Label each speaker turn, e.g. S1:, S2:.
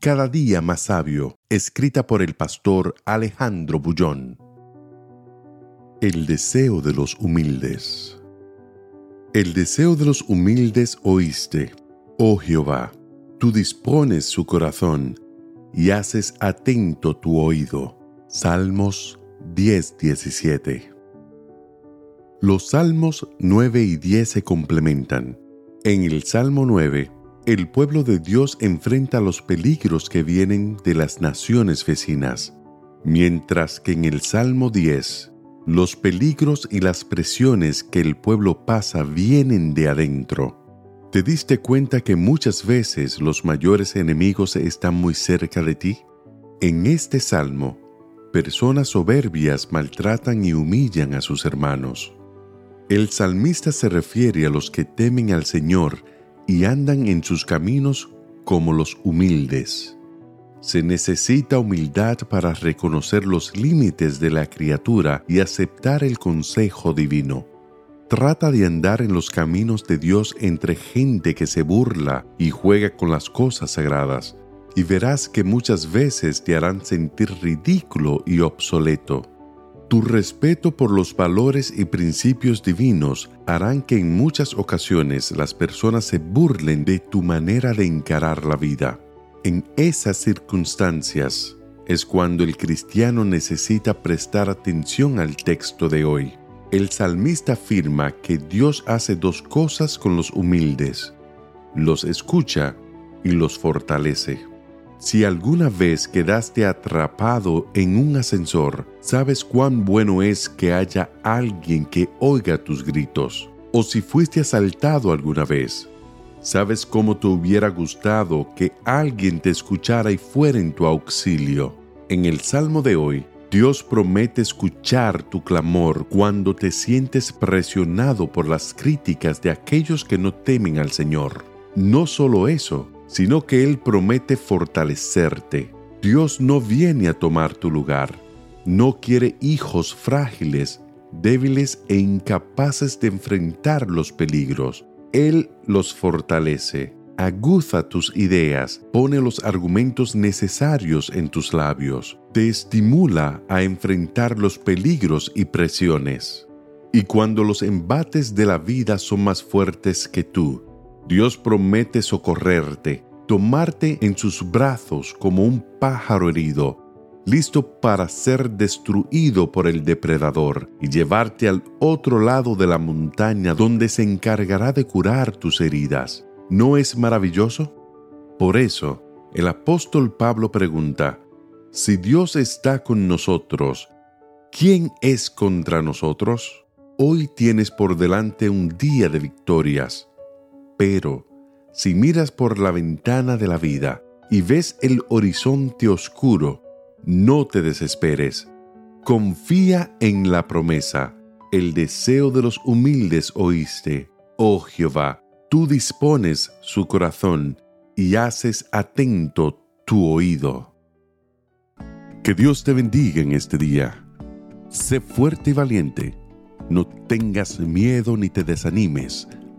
S1: Cada día más sabio, escrita por el pastor Alejandro Bullón. El deseo de los humildes. El deseo de los humildes oíste, oh Jehová, tú dispones su corazón y haces atento tu oído. Salmos 10:17. Los salmos 9 y 10 se complementan. En el Salmo 9, el pueblo de Dios enfrenta los peligros que vienen de las naciones vecinas, mientras que en el Salmo 10, los peligros y las presiones que el pueblo pasa vienen de adentro. ¿Te diste cuenta que muchas veces los mayores enemigos están muy cerca de ti? En este salmo, personas soberbias maltratan y humillan a sus hermanos. El salmista se refiere a los que temen al Señor y andan en sus caminos como los humildes. Se necesita humildad para reconocer los límites de la criatura y aceptar el consejo divino. Trata de andar en los caminos de Dios entre gente que se burla y juega con las cosas sagradas, y verás que muchas veces te harán sentir ridículo y obsoleto. Tu respeto por los valores y principios divinos harán que en muchas ocasiones las personas se burlen de tu manera de encarar la vida. En esas circunstancias es cuando el cristiano necesita prestar atención al texto de hoy. El salmista afirma que Dios hace dos cosas con los humildes. Los escucha y los fortalece. Si alguna vez quedaste atrapado en un ascensor, sabes cuán bueno es que haya alguien que oiga tus gritos. O si fuiste asaltado alguna vez, sabes cómo te hubiera gustado que alguien te escuchara y fuera en tu auxilio. En el Salmo de hoy, Dios promete escuchar tu clamor cuando te sientes presionado por las críticas de aquellos que no temen al Señor. No solo eso, sino que Él promete fortalecerte. Dios no viene a tomar tu lugar. No quiere hijos frágiles, débiles e incapaces de enfrentar los peligros. Él los fortalece, aguza tus ideas, pone los argumentos necesarios en tus labios, te estimula a enfrentar los peligros y presiones. Y cuando los embates de la vida son más fuertes que tú, Dios promete socorrerte, tomarte en sus brazos como un pájaro herido, listo para ser destruido por el depredador y llevarte al otro lado de la montaña donde se encargará de curar tus heridas. ¿No es maravilloso? Por eso, el apóstol Pablo pregunta, si Dios está con nosotros, ¿quién es contra nosotros? Hoy tienes por delante un día de victorias pero si miras por la ventana de la vida y ves el horizonte oscuro, no te desesperes. Confía en la promesa. El deseo de los humildes oíste. Oh Jehová, tú dispones su corazón y haces atento tu oído. Que Dios te bendiga en este día. Sé fuerte y valiente. No tengas miedo ni te desanimes